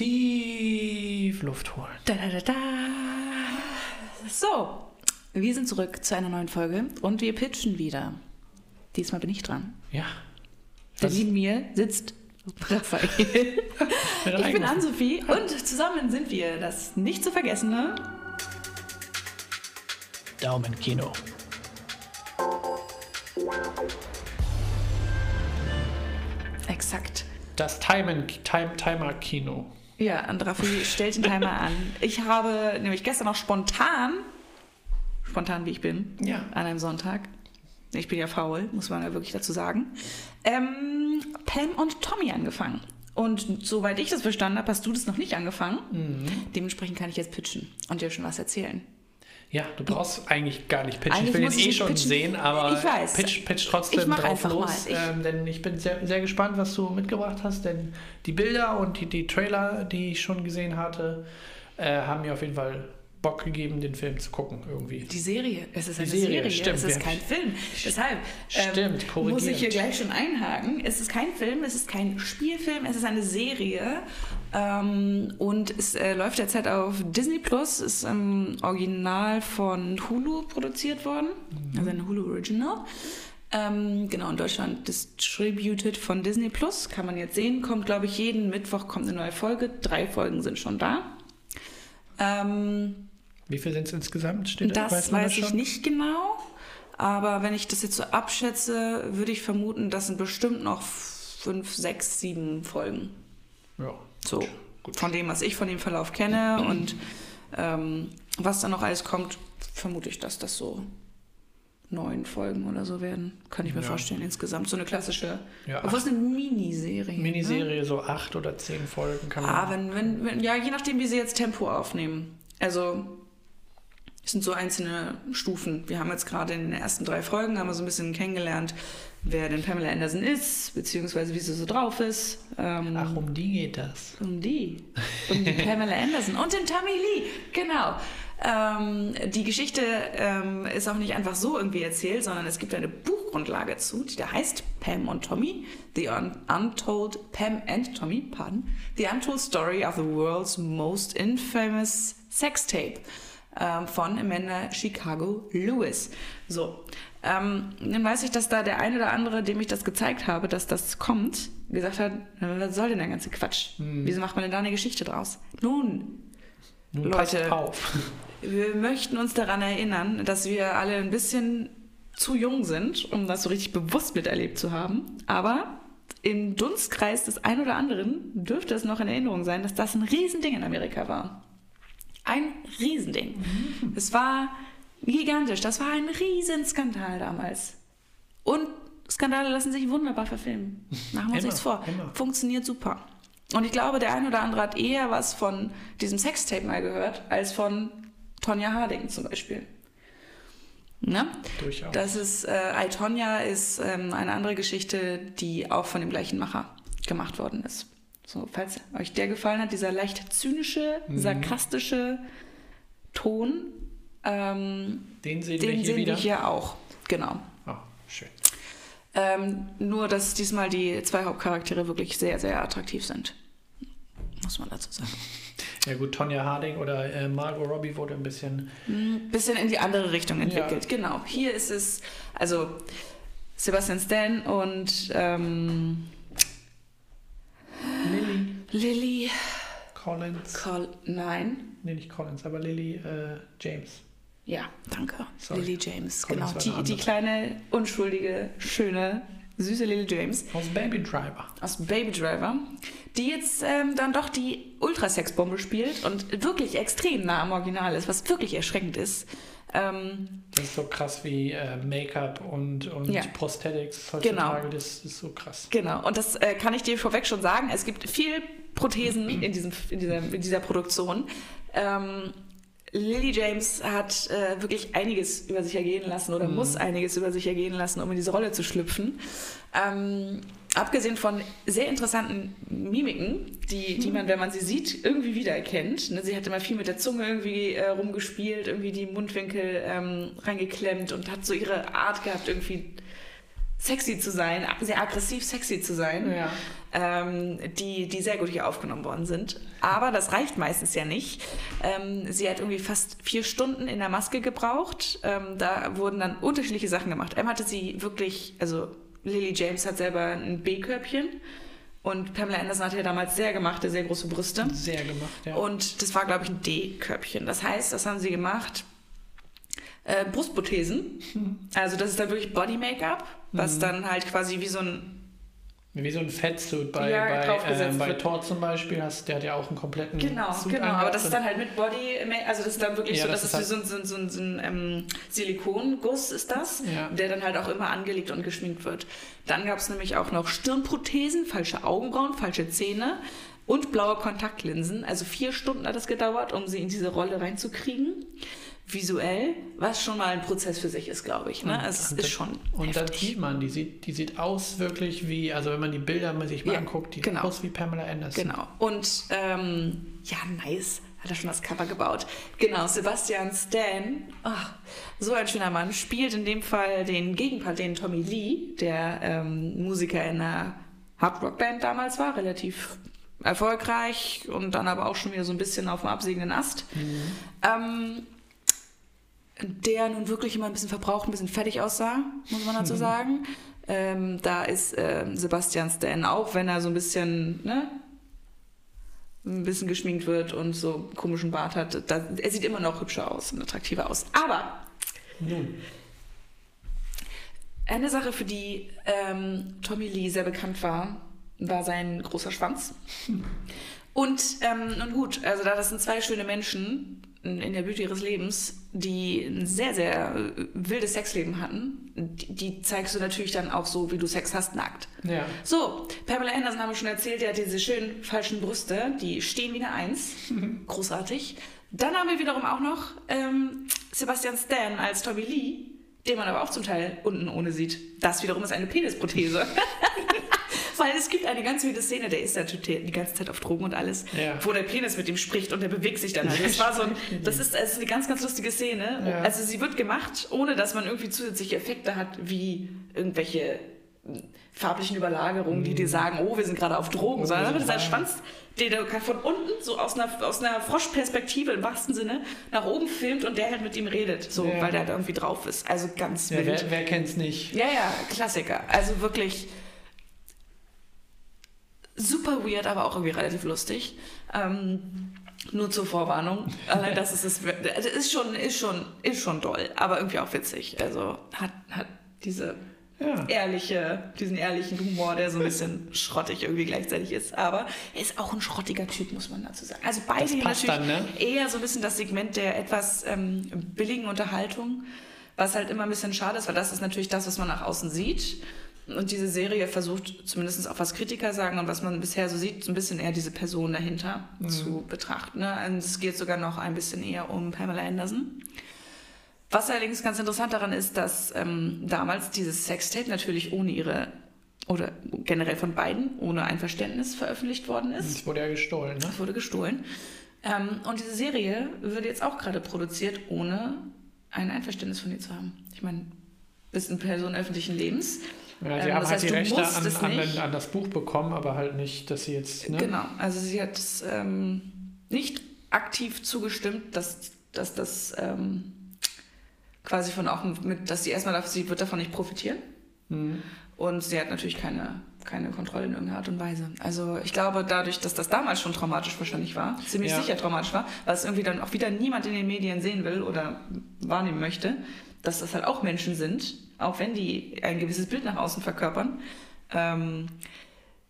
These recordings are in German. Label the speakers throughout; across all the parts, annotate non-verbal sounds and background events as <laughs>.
Speaker 1: Tief Luft holen.
Speaker 2: Da, da, da, da. So, wir sind zurück zu einer neuen Folge und wir pitchen wieder. Diesmal bin ich dran.
Speaker 1: Ja.
Speaker 2: Denn neben mir sitzt Raphael. ich bin Ann-Sophie und zusammen sind wir das nicht zu vergessene
Speaker 1: Daumenkino.
Speaker 2: Exakt.
Speaker 1: Das Time Time Timer Kino.
Speaker 2: Ja, und Raffi <laughs> stellt den Timer an. Ich habe nämlich gestern noch spontan, spontan wie ich bin,
Speaker 1: Ja.
Speaker 2: an einem Sonntag, ich bin ja faul, muss man ja wirklich dazu sagen, ähm, Pam und Tommy angefangen. Und soweit ich das verstanden habe, hast du das noch nicht angefangen.
Speaker 1: Mhm.
Speaker 2: Dementsprechend kann ich jetzt pitchen und dir schon was erzählen.
Speaker 1: Ja, du brauchst eigentlich gar nicht pitchen.
Speaker 2: Eigentlich
Speaker 1: ich will
Speaker 2: ich
Speaker 1: eh schon
Speaker 2: pitchen.
Speaker 1: sehen, aber
Speaker 2: Ich weiß.
Speaker 1: pitch, pitch trotzdem
Speaker 2: Ich mach
Speaker 1: drauf
Speaker 2: einfach
Speaker 1: los.
Speaker 2: mal. Ich-
Speaker 1: ähm, denn ich bin sehr, sehr gespannt, was du mitgebracht hast, denn die Bilder und die, die Trailer, die ich schon gesehen hatte, äh, haben mir auf jeden Fall Bock gegeben, den Film zu gucken irgendwie.
Speaker 2: Die Serie, es ist
Speaker 1: Die
Speaker 2: eine
Speaker 1: Serie,
Speaker 2: Serie,
Speaker 1: stimmt,
Speaker 2: es ist kein Film. Deshalb
Speaker 1: Stimmt,
Speaker 2: ähm, muss ich hier gleich schon einhaken. Es ist kein Film, es ist kein Spielfilm, es ist eine Serie ähm, und es äh, läuft derzeit auf Disney Plus, ist im Original von Hulu produziert worden,
Speaker 1: Mhm.
Speaker 2: also ein Hulu Original. Ähm, genau, in Deutschland distributed von Disney Plus, kann man jetzt sehen, kommt glaube ich jeden Mittwoch kommt eine neue Folge, drei Folgen sind schon da. Ähm,
Speaker 1: Wie viel sind es insgesamt? Steht da?
Speaker 2: das
Speaker 1: man
Speaker 2: weiß ich nicht genau. Aber wenn ich das jetzt so abschätze, würde ich vermuten, das sind bestimmt noch fünf, sechs, sieben Folgen.
Speaker 1: Ja.
Speaker 2: So
Speaker 1: Gut.
Speaker 2: von dem, was ich von dem Verlauf kenne und ähm, was dann noch alles kommt, vermute ich, dass das so neun Folgen oder so werden. Kann ich mir
Speaker 1: Ja.
Speaker 2: vorstellen insgesamt. So eine klassische,
Speaker 1: Ja,
Speaker 2: obwohl es eine Miniserie. Ne?
Speaker 1: Miniserie, so acht oder zehn Folgen kann man.
Speaker 2: Ah, wenn, wenn, wenn, ja, je nachdem, wie sie jetzt Tempo aufnehmen. Also, sind so einzelne Stufen. Wir haben jetzt gerade in den ersten drei Folgen haben wir so ein bisschen kennengelernt, wer denn Pamela Anderson ist, beziehungsweise wie sie so drauf ist. Ähm,
Speaker 1: Ach, um die geht das.
Speaker 2: um die. Um die Pamela Anderson und den Tommy Lee. Genau. Ähm, die Geschichte ähm, ist auch nicht einfach so irgendwie erzählt, sondern es gibt eine Buchgrundlage zu, die da heißt Pam und Tommy. The Un Untold Pam and Tommy, pardon. The Untold Story of the World's Most Infamous Sex Tape ähm, von Amanda Chicago Lewis. So, ähm, dann weiß ich, dass da der eine oder andere, dem ich das gezeigt habe, dass das kommt, gesagt hat, "Na, was soll denn der ganze Quatsch? Wieso macht man denn da eine Geschichte draus? Nun,
Speaker 1: Nun
Speaker 2: Leute.
Speaker 1: auf. <laughs>
Speaker 2: wir möchten uns daran erinnern, dass wir alle ein bisschen zu jung sind, um das so richtig bewusst miterlebt zu haben. Aber im Dunstkreis des einen oder anderen dürfte es noch in Erinnerung sein, dass das ein Riesending in Amerika war. Ein Riesending. Es war gigantisch. Das war ein Riesenskandal damals. Und Skandale lassen sich wunderbar verfilmen. Machen wir uns nichts vor.
Speaker 1: immer.
Speaker 2: Funktioniert super. Und ich glaube, der ein oder andere hat eher was von diesem Sextape mal gehört, als von Tonja Harding zum Beispiel. Ne?
Speaker 1: Durchaus.
Speaker 2: Das ist, äh, I, Tonya ist ähm, eine andere Geschichte, die auch von dem gleichen Macher gemacht worden ist. So, falls euch der gefallen hat, dieser leicht zynische,
Speaker 1: Mhm.
Speaker 2: sarkastische Ton, ähm,
Speaker 1: den sehen wir
Speaker 2: den
Speaker 1: hier
Speaker 2: sehen
Speaker 1: wieder.
Speaker 2: wir hier auch. Genau.
Speaker 1: Oh, schön.
Speaker 2: Ähm, nur, dass diesmal die zwei Hauptcharaktere wirklich sehr, sehr attraktiv sind. Muss man dazu sagen. <laughs>
Speaker 1: Ja gut, Tonja Harding oder äh, Margot Robbie wurde ein bisschen.
Speaker 2: Ein bisschen in die andere Richtung entwickelt. Genau. Hier ist es, also Sebastian Stan und ähm,
Speaker 1: Lily Collins.
Speaker 2: Col nein.
Speaker 1: Nee, nicht Collins, aber Lily äh, James.
Speaker 2: Ja, danke.
Speaker 1: Sorry.
Speaker 2: Lily James,
Speaker 1: Collins
Speaker 2: genau. Die, die kleine, unschuldige, schöne, süße Lily James
Speaker 1: Aus Baby Driver.
Speaker 2: aus Baby Driver, die jetzt ähm, dann doch die Ultrasexbombe spielt und wirklich extrem nah am Original ist, was wirklich erschreckend ist. Ähm,
Speaker 1: Das ist so krass wie äh, Make-up und, und
Speaker 2: Ja.
Speaker 1: Prosthetics heutzutage.
Speaker 2: Genau.
Speaker 1: Das ist so krass.
Speaker 2: Genau, und das äh, kann ich dir vorweg schon sagen. Es gibt viel Prothesen in, diesem, in, dieser, in dieser Produktion. Ähm, Lily James hat äh, wirklich einiges über sich ergehen lassen oder muss einiges über sich ergehen lassen, um in diese Rolle zu schlüpfen. Ähm, abgesehen von sehr interessanten Mimiken, die, die man, wenn man sie sieht, irgendwie wiedererkennt. Ne, sie hat immer viel mit der Zunge irgendwie äh, rumgespielt, irgendwie die Mundwinkel ähm, reingeklemmt und hat so ihre Art gehabt, irgendwie sexy zu sein, sehr aggressiv sexy zu sein.
Speaker 1: Ja.
Speaker 2: ähm, die, die sehr gut hier aufgenommen worden sind. Aber das reicht meistens ja nicht. Ähm, sie hat irgendwie fast vier Stunden in der Maske gebraucht. Ähm, da wurden dann unterschiedliche Sachen gemacht. Einmal hatte sie wirklich, also Lily James hat selber ein B-Körbchen. Und Pamela Anderson hatte ja damals sehr gemachte, sehr große Brüste.
Speaker 1: Sehr gemacht, ja.
Speaker 2: Und das war, glaube ich, ein D-Körbchen. Das heißt, das haben sie gemacht. Äh, Brustprothesen. <laughs> Also das ist dann wirklich Body-Make-up, was
Speaker 1: Mhm.
Speaker 2: dann halt quasi wie so ein
Speaker 1: Wie so ein Fettsuit bei,
Speaker 2: Ja,
Speaker 1: bei, ähm, bei. Thor zum Beispiel. Hast, der hat ja auch einen kompletten
Speaker 2: Genau,
Speaker 1: Suit
Speaker 2: genau. Aber das ist dann halt mit Body, also das ist dann wirklich
Speaker 1: Ja,
Speaker 2: so,
Speaker 1: das
Speaker 2: das,
Speaker 1: ist
Speaker 2: wie so ein, so ein, so ein, so ein ähm, Silikonguss ist das,
Speaker 1: Ja.
Speaker 2: der dann halt auch immer angelegt und geschminkt wird. Dann gab es nämlich auch noch Stirnprothesen, falsche Augenbrauen, falsche Zähne und blaue Kontaktlinsen. Also vier Stunden hat es gedauert, um sie in diese Rolle reinzukriegen. Visuell, was schon mal ein Prozess für sich ist, glaube ich. Ne?
Speaker 1: Und-
Speaker 2: es
Speaker 1: und
Speaker 2: ist
Speaker 1: das-
Speaker 2: schon
Speaker 1: Und dann
Speaker 2: heftig.
Speaker 1: sieht man, die sieht, die sieht aus wirklich wie, also wenn man die Bilder mal sich mal
Speaker 2: Ja,
Speaker 1: anguckt, die
Speaker 2: genau.
Speaker 1: sieht aus wie Pamela Anderson.
Speaker 2: Genau. Und ähm, ja, nice. Hat er schon das Cover gebaut. Genau, Sebastian Stan, ach, so ein schöner Mann, spielt in dem Fall den Gegenpart, den Tommy Lee, der ähm, Musiker in einer Hardrock-Band damals war, relativ erfolgreich und dann aber auch schon wieder so ein bisschen auf dem absägenden Ast. Ähm, der nun wirklich immer ein bisschen verbraucht, ein bisschen fertig aussah, muss man dazu sagen. Ähm, da ist ähm, Sebastian Stan auch, wenn er so ein bisschen, ne, ein bisschen geschminkt wird und so einen komischen Bart hat. Da, er sieht immer noch hübscher aus und attraktiver aus. Aber
Speaker 1: Nun,
Speaker 2: eine Sache, für die ähm, Tommy Lee sehr bekannt war, war sein großer Schwanz. Und ähm, nun gut, also da das sind zwei schöne Menschen in der Blüte ihres Lebens, die ein sehr, sehr äh, wildes Sexleben hatten, die, die zeigst du natürlich dann auch so, wie du Sex hast, nackt.
Speaker 1: ja.
Speaker 2: So, Pamela Anderson haben wir schon erzählt, die hat diese schönen falschen Brüste, die stehen wie eine Eins. <laughs> Großartig. Dann haben wir wiederum auch noch ähm, Sebastian Stan als Tommy Lee, den man aber auch zum Teil unten ohne sieht. Das wiederum ist eine Penisprothese. <laughs> <laughs> Weil es gibt eine ganz wilde Szene, der ist ja die ganze Zeit auf Drogen und alles,
Speaker 1: Ja.
Speaker 2: wo der Penis mit ihm spricht und der bewegt sich dann halt. Das war so ein, <laughs> das ist, das ist eine ganz, ganz lustige Szene.
Speaker 1: Ja.
Speaker 2: Also sie wird gemacht, ohne dass man irgendwie zusätzliche Effekte hat, wie irgendwelche hm, farblichen Überlagerungen, die dir sagen, oh, wir sind gerade auf Drogen,
Speaker 1: Oh,
Speaker 2: sondern dann wird sein. Schwanz, den er von unten, so aus einer, aus einer Froschperspektive im wahrsten Sinne, nach oben filmt und der halt mit ihm redet, so,
Speaker 1: Ja.
Speaker 2: weil der da irgendwie drauf ist. Also ganz
Speaker 1: ja
Speaker 2: wild.
Speaker 1: wer, wer kennt's nicht?
Speaker 2: Ja, ja, Klassiker. Also wirklich super weird, aber auch irgendwie relativ lustig. Ähm, nur zur Vorwarnung. Allein das ist es. Also ist schon, ist schon, ist schon doll, aber irgendwie auch witzig. Also hat, hat diese
Speaker 1: Ja.
Speaker 2: ehrliche, diesen ehrlichen Humor, der so ein bisschen schrottig irgendwie gleichzeitig ist. Aber er ist auch ein schrottiger Typ, muss man dazu sagen. Also beide natürlich
Speaker 1: dann, ne?
Speaker 2: eher so ein bisschen das Segment der etwas ähm, billigen Unterhaltung, was halt immer ein bisschen schade ist, weil das ist natürlich das, was man nach außen sieht. Und diese Serie versucht zumindest auch was Kritiker sagen und was man bisher so sieht, so ein bisschen eher diese Person dahinter zu betrachten. Ne? Und es geht sogar noch ein bisschen eher um Pamela Anderson. Was allerdings ganz interessant daran ist, dass ähm, damals dieses Sextape natürlich ohne ihre oder generell von beiden ohne Einverständnis veröffentlicht worden ist.
Speaker 1: Es wurde ja gestohlen, ne?
Speaker 2: Das wurde gestohlen. Ähm, und diese Serie wird jetzt auch gerade produziert, ohne ein Einverständnis von ihr zu haben. Ich meine, bist eine Person öffentlichen Lebens.
Speaker 1: Ja, sie
Speaker 2: Ähm,
Speaker 1: haben
Speaker 2: das
Speaker 1: halt
Speaker 2: heißt,
Speaker 1: die Rechte an,
Speaker 2: es
Speaker 1: an, an das Buch bekommen, aber halt nicht, dass sie jetzt. Ne?
Speaker 2: Genau, also sie hat es ähm, nicht aktiv zugestimmt, dass, dass das ähm, quasi von auch mit, dass sie erstmal darf, sie wird davon nicht profitieren.
Speaker 1: Mhm.
Speaker 2: Und sie hat natürlich keine, keine Kontrolle in irgendeiner Art und Weise. Also ich glaube, dadurch, dass das damals schon traumatisch wahrscheinlich war, ziemlich
Speaker 1: Ja.
Speaker 2: sicher traumatisch war, was irgendwie dann auch wieder niemand in den Medien sehen will oder wahrnehmen möchte, dass das halt auch Menschen sind, auch wenn die ein gewisses Bild nach außen verkörpern, ähm,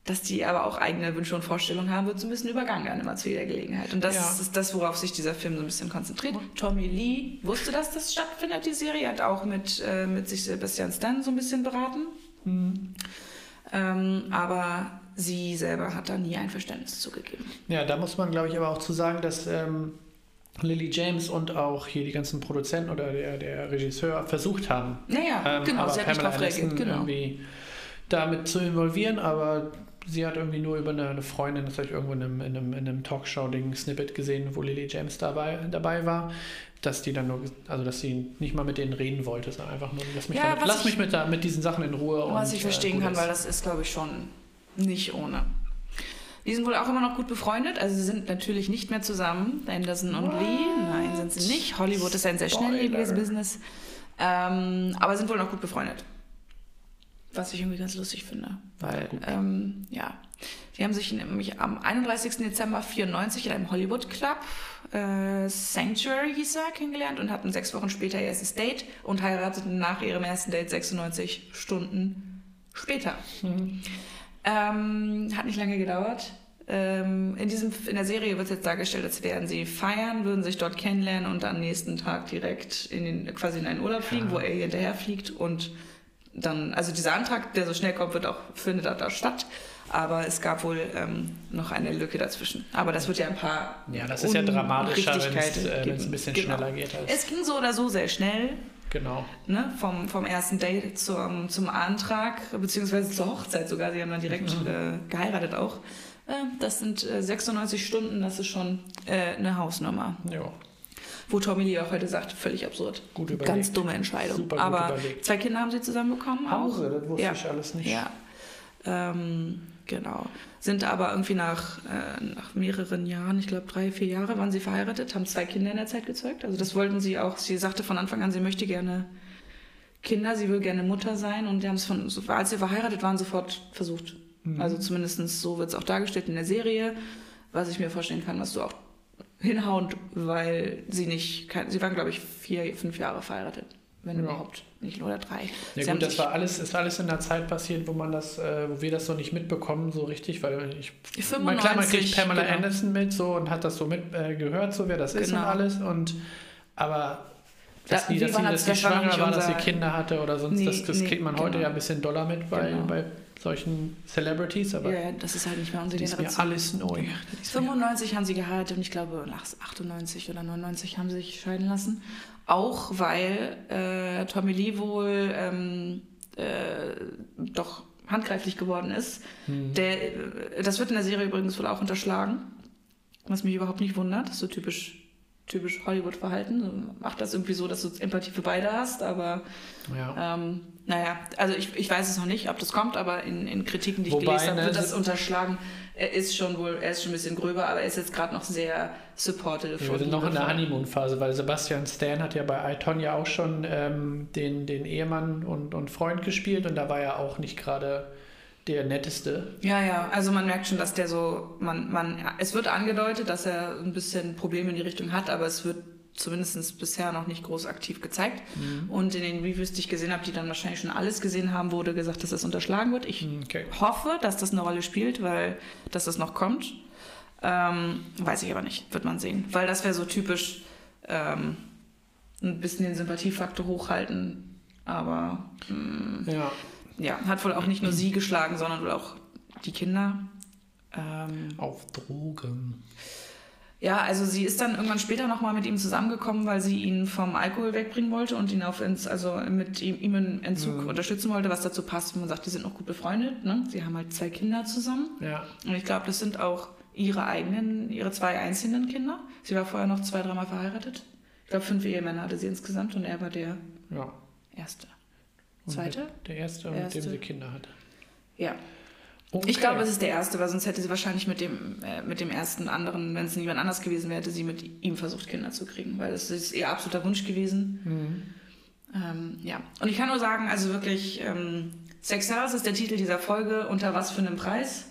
Speaker 2: dass die aber auch eigene Wünsche und Vorstellungen haben, wird so ein bisschen übergangen dann immer zu jeder Gelegenheit. Und das
Speaker 1: Ja.
Speaker 2: ist das, worauf sich dieser Film so ein bisschen konzentriert. Tommy Lee wusste, dass das stattfindet, die Serie, hat auch mit, äh, mit sich Sebastian Stan so ein bisschen beraten. Ähm, aber sie selber hat da nie ein Verständnis zugegeben.
Speaker 1: Ja, da muss man, glaube ich, aber auch zu sagen, dass ähm, Lily James und auch hier die ganzen Produzenten oder der, der Regisseur versucht haben,
Speaker 2: Naja,
Speaker 1: ähm,
Speaker 2: genau,
Speaker 1: aber
Speaker 2: sie hat nicht
Speaker 1: Pamela. Anderson
Speaker 2: Genau.
Speaker 1: irgendwie damit zu involvieren, aber sie hat irgendwie nur über eine, eine Freundin, das habe ich irgendwo in einem, in einem, in einem Talkshow-Ding Snippet gesehen, wo Lily James dabei, dabei war, dass die dann nur, also dass sie nicht mal mit denen reden wollte, sondern einfach nur, lass mich,
Speaker 2: Ja,
Speaker 1: damit, lass
Speaker 2: ich-
Speaker 1: mich mit, da, mit diesen Sachen in Ruhe.
Speaker 2: Was
Speaker 1: und,
Speaker 2: ich
Speaker 1: äh,
Speaker 2: verstehen
Speaker 1: gut
Speaker 2: kann, weil das ist, glaube ich, schon nicht ohne. Die sind wohl auch immer noch gut befreundet, also sie sind natürlich nicht mehr zusammen, Anderson und Lee. Nein, sind sie nicht. Hollywood ist ein sehr schnelllebiges Business. Ähm, aber sind wohl noch gut befreundet. Was ich irgendwie ganz lustig finde. Weil, ähm, ja, die haben sich nämlich am 31. Dezember 94 in einem Hollywood Club, äh, Sanctuary hieß er, kennengelernt und hatten sechs Wochen später ihr erstes Date und heirateten nach ihrem ersten Date 96 Stunden später. Mhm. Ähm, hat nicht lange gedauert. Ähm, in, diesem, in der Serie wird jetzt dargestellt, als wären sie feiern, würden sich dort kennenlernen und am nächsten Tag direkt in den, quasi in einen Urlaub fliegen, ja. wo er hinterher fliegt und dann, also dieser Antrag, der so schnell kommt, wird auch, findet da statt. Aber es gab wohl ähm, noch eine Lücke dazwischen. Aber das wird ja ein paar.
Speaker 1: Ja, das ist ja dramatischer, wenn es äh, ein bisschen genau. schneller geht.
Speaker 2: es ging so oder so sehr schnell.
Speaker 1: Genau.
Speaker 2: Ne, vom, vom ersten Date zum, zum Antrag, beziehungsweise zur Hochzeit sogar. Sie haben dann direkt mhm. äh, geheiratet auch. Äh, das sind 96 äh, Stunden, das ist schon äh, eine Hausnummer.
Speaker 1: Ja
Speaker 2: wo Tommy Lee auch heute sagt, völlig absurd.
Speaker 1: Gut überlegt.
Speaker 2: Ganz dumme Entscheidung. Super gut Aber überlegt. zwei Kinder haben sie zusammen bekommen.
Speaker 1: Haben sie, das wusste ja. ich alles nicht.
Speaker 2: Ja. Ähm, genau. Sind aber irgendwie nach, äh, nach mehreren Jahren, ich glaube drei, vier Jahre waren sie verheiratet, haben zwei Kinder in der Zeit gezeugt. Also das wollten sie auch. Sie sagte von Anfang an, sie möchte gerne Kinder, sie will gerne Mutter sein und die haben es von, als sie verheiratet waren, sofort versucht. Mhm. Also zumindest so wird es auch dargestellt in der Serie, was ich mir vorstellen kann, was du auch hinhauen, weil sie nicht, sie waren glaube ich vier, fünf Jahre verheiratet, wenn ja. überhaupt, nicht nur oder drei.
Speaker 1: Ja
Speaker 2: sie
Speaker 1: gut, das war alles, ist alles in der Zeit passiert, wo man das, äh, wo wir das so nicht mitbekommen, so richtig, weil ich,
Speaker 2: 95,
Speaker 1: man, klar, man kriegt Pamela genau. Anderson mit so und hat das so mit äh, gehört, so wer das ist genau. und alles und aber dass, ja, die, dass, sie, dass sie schwanger war, dass sie Kinder hatte oder sonst, nee, das, das nee, kriegt man heute genau. ja ein bisschen doller mit bei, genau. bei solchen Celebrities, aber
Speaker 2: ja, das ist halt nicht mehr unsere
Speaker 1: das Generation. ist mir alles neu.
Speaker 2: 95 haben sie geheiratet und ich glaube nach 98 oder 99 haben sie sich scheiden lassen. Auch weil äh, Tommy Lee wohl ähm, äh, doch handgreiflich geworden ist. Mhm. Der, äh, das wird in der Serie übrigens wohl auch unterschlagen, was mich überhaupt nicht wundert. Das ist so typisch typisch Hollywood-Verhalten. Macht das irgendwie so, dass du Empathie für beide hast, aber ja. ähm, naja, also ich, ich weiß es noch nicht, ob das kommt, aber in, in Kritiken, die ich Wobei, gelesen habe, wird ne, das unterschlagen. Er ist schon wohl, er ist schon ein bisschen gröber, aber er ist jetzt gerade noch sehr supportive.
Speaker 1: Wir sind noch in der Honeymoon-Phase, weil Sebastian Stan hat ja bei iTonya auch schon ähm, den, den Ehemann und, und Freund gespielt und da war er auch nicht gerade der netteste.
Speaker 2: Ja, ja, also man merkt schon, dass der so, man, man, es wird angedeutet, dass er ein bisschen Probleme in die Richtung hat, aber es wird zumindest bisher noch nicht groß aktiv gezeigt. Mhm. Und in den Reviews, die ich gesehen habe, die dann wahrscheinlich schon alles gesehen haben, wurde gesagt, dass das unterschlagen wird. Ich mhm, okay. hoffe, dass das eine Rolle spielt, weil dass das noch kommt. Ähm, weiß ich aber nicht, wird man sehen. Weil das wäre so typisch ähm, ein bisschen den Sympathiefaktor hochhalten. Aber mh, mm, ja. ja, hat wohl auch nicht nur sie geschlagen, sondern wohl auch die Kinder.
Speaker 1: Ähm, Auf Drogen.
Speaker 2: Ja, also sie ist dann irgendwann später nochmal mit ihm zusammengekommen, weil sie ihn vom Alkohol wegbringen wollte und ihn auf ins, also mit ihm, ihm in Entzug mhm. unterstützen wollte, was dazu passt. Man sagt, die sind noch gut befreundet, ne? Sie haben halt zwei Kinder zusammen.
Speaker 1: Ja.
Speaker 2: Und ich glaube, das sind auch ihre eigenen, ihre zwei einzelnen Kinder. Sie war vorher noch zwei, dreimal verheiratet. Ich glaube, fünf Ehemänner hatte sie insgesamt und er war der
Speaker 1: ja.
Speaker 2: erste. Zweite?
Speaker 1: Der erste, erste, mit dem sie Kinder hatte.
Speaker 2: Ja. Okay. Ich glaube, es ist der erste, weil sonst hätte sie wahrscheinlich mit dem, äh, mit dem ersten anderen, wenn es niemand anders gewesen wäre, hätte sie mit ihm versucht, Kinder zu kriegen, weil das ist ihr absoluter Wunsch gewesen. Mhm. Ähm, ja, und ich kann nur sagen, also wirklich, ähm, Sex Stars ist der Titel dieser Folge, unter was für einem Preis.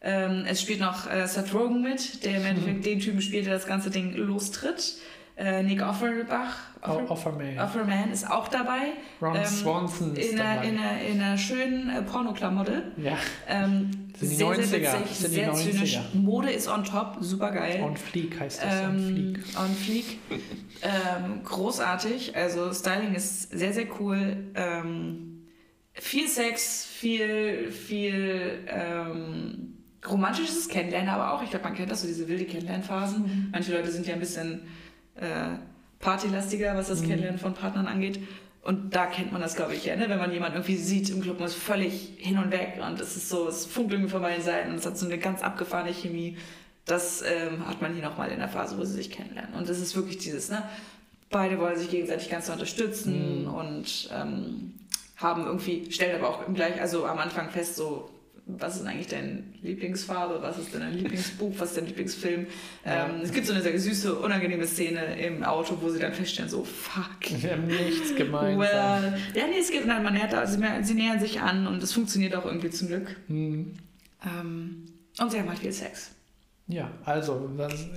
Speaker 2: Ähm, es spielt noch äh, Seth Rogen mit, der im Endeffekt mhm. den Typen spielt, der das ganze Ding lostritt. Äh, Nick Offerbach,
Speaker 1: Offer, Offerman.
Speaker 2: Offerman ist auch dabei.
Speaker 1: Ron ähm, Swanson
Speaker 2: ist in einer, in, einer, in einer schönen äh, Pornoklamotte.
Speaker 1: Ja.
Speaker 2: Ähm,
Speaker 1: sind die sehr, 90er. Sehr witzig,
Speaker 2: sind sehr 90er. zynisch. Mode ist on top, super geil.
Speaker 1: On fleek heißt das.
Speaker 2: Ähm, on fleek. On fleek. ähm, großartig. Also Styling ist sehr, sehr cool. Ähm, viel Sex, viel, viel ähm, romantisches Kennenlernen, aber auch, ich glaube, man kennt das so, diese wilde Kennenlernphasen. Mhm. Manche Leute sind ja ein bisschen äh, partylastiger, was das mhm. Kennenlernen von Partnern angeht. Und da kennt man das, glaube ich, ja, ne? wenn man jemanden irgendwie sieht im Club und ist völlig hin und weg und es ist so, es funkt irgendwie von beiden Seiten und es hat so eine ganz abgefahrene Chemie. Das ähm, hat man hier nochmal in der Phase, wo sie sich kennenlernen. Und das ist wirklich dieses, ne? Beide wollen sich gegenseitig ganz unterstützen mhm. und ähm, haben irgendwie, stellen aber auch gleich, also am Anfang fest, so was ist eigentlich deine Lieblingsfarbe, was ist dein Lieblingsbuch, was ist dein Lieblingsfilm.
Speaker 1: Ja.
Speaker 2: Ähm, es gibt so eine sehr süße, unangenehme Szene im Auto, wo sie dann feststellen, so, fuck. <laughs>
Speaker 1: Wir haben nichts gemeinsam.
Speaker 2: Well, ja, nee, es gibt, nein, man nähert, sie, sie nähern sich an und es funktioniert auch irgendwie zum Glück.
Speaker 1: Hm.
Speaker 2: Ähm, und sie haben halt viel Sex.
Speaker 1: Ja, also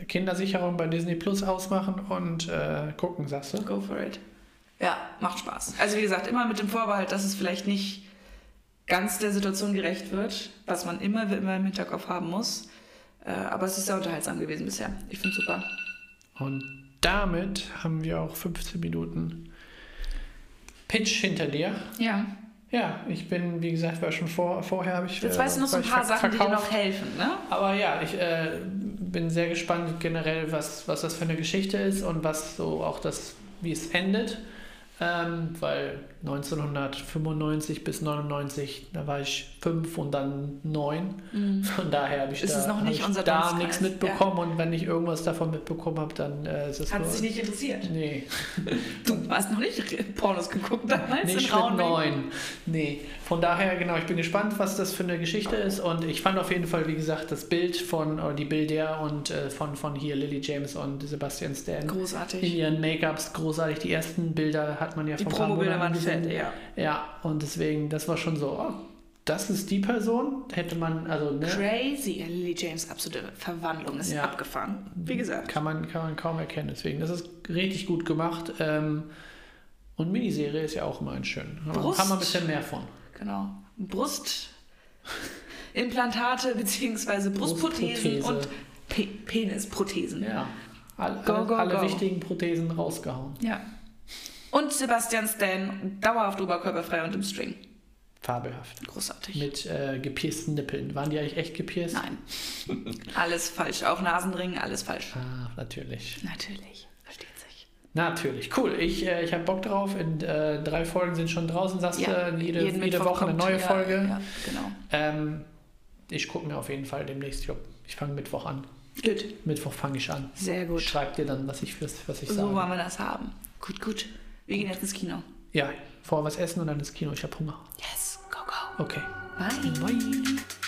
Speaker 1: Kindersicherung bei Disney Plus ausmachen und äh, gucken, sagst du?
Speaker 2: Go for it. Ja, macht Spaß. Also wie gesagt, immer mit dem Vorbehalt, dass es vielleicht nicht ganz der Situation gerecht wird, was man immer, immer im Hinterkopf haben muss. Äh, aber es ist sehr unterhaltsam gewesen bisher. Ich finde super.
Speaker 1: Und damit haben wir auch 15 Minuten Pitch hinter dir.
Speaker 2: Ja.
Speaker 1: Ja, ich bin, wie gesagt, war schon vor, vorher habe ich.
Speaker 2: Jetzt
Speaker 1: äh,
Speaker 2: weißt du noch so ein paar Sachen, die dir
Speaker 1: verkauft.
Speaker 2: noch helfen, ne?
Speaker 1: Aber ja, ich äh, bin sehr gespannt generell, was, was das für eine Geschichte ist und was so auch das, wie es endet. Ähm, weil 1995 bis 99, da war ich fünf und dann neun. Von daher habe ich
Speaker 2: Ist
Speaker 1: da,
Speaker 2: es nicht
Speaker 1: ich da nichts mitbekommen und wenn ich irgendwas davon mitbekommen habe, dann äh, ist es
Speaker 2: Hat
Speaker 1: nur...
Speaker 2: sich nicht interessiert.
Speaker 1: Nee, <laughs>
Speaker 2: Du hast noch nicht Pornos geguckt damals
Speaker 1: nicht
Speaker 2: in Raunwegen?
Speaker 1: 9. Nee, von daher, genau, ich bin gespannt, was das für eine Geschichte ist und ich fand auf jeden Fall, wie gesagt, das Bild von, oder die Bilder und äh, von, von hier Lily James und Sebastian Stan in
Speaker 2: Großartig.
Speaker 1: ihren Make-ups großartig. Die ersten Bilder hat man ja
Speaker 2: Die
Speaker 1: paar
Speaker 2: Promobilder waren
Speaker 1: gesehen.
Speaker 2: Fett, ja.
Speaker 1: Ja, und deswegen, das war schon so, oh, das ist die Person, hätte man, also, ne,
Speaker 2: Crazy. Lily James, absolute Verwandlung ist
Speaker 1: Ja.
Speaker 2: abgefahren. Wie gesagt.
Speaker 1: kann man, kann man kaum erkennen. Deswegen, das ist richtig gut gemacht. Ähm, und Miniserie ist ja auch immer ein schön.
Speaker 2: Brust.
Speaker 1: Haben wir ein bisschen mehr von.
Speaker 2: Genau. Brustimplantate <laughs> bzw. Brustprothesen
Speaker 1: Brustprothese.
Speaker 2: und Pe Penisprothesen.
Speaker 1: Ja, all,
Speaker 2: Go,
Speaker 1: alle,
Speaker 2: go,
Speaker 1: alle
Speaker 2: go.
Speaker 1: wichtigen Prothesen rausgehauen.
Speaker 2: Ja. Und Sebastian Stan dauerhaft oberkörperfrei und im String.
Speaker 1: Fabelhaft.
Speaker 2: Großartig.
Speaker 1: Mit äh, gepiersten Nippeln. Waren die eigentlich echt gepierst?
Speaker 2: Nein. <laughs> alles falsch. Auch Nasenring, alles falsch.
Speaker 1: Ah, natürlich.
Speaker 2: Natürlich. Versteht sich.
Speaker 1: Natürlich. Cool. Ich, äh, ich habe Bock drauf. In äh, drei Folgen sind schon draußen, sagst du. Jede,
Speaker 2: jeden
Speaker 1: jede
Speaker 2: Mittwoch
Speaker 1: Woche eine neue
Speaker 2: ja,
Speaker 1: Folge.
Speaker 2: Ja, genau.
Speaker 1: Ähm, ich gucke mir auf jeden Fall demnächst. Ich, ich fange Mittwoch an.
Speaker 2: Gut.
Speaker 1: Mittwoch fange ich an.
Speaker 2: Sehr gut.
Speaker 1: Schreib dir dann, was ich, was, ich
Speaker 2: So
Speaker 1: sage.
Speaker 2: wollen wir das haben. Gut, gut. Wir gehen jetzt ins Kino.
Speaker 1: Ja, vorher was essen und dann ins Kino. Ich habe Hunger.
Speaker 2: Yes, go, go.
Speaker 1: Okay.
Speaker 2: Bye.
Speaker 1: Bye.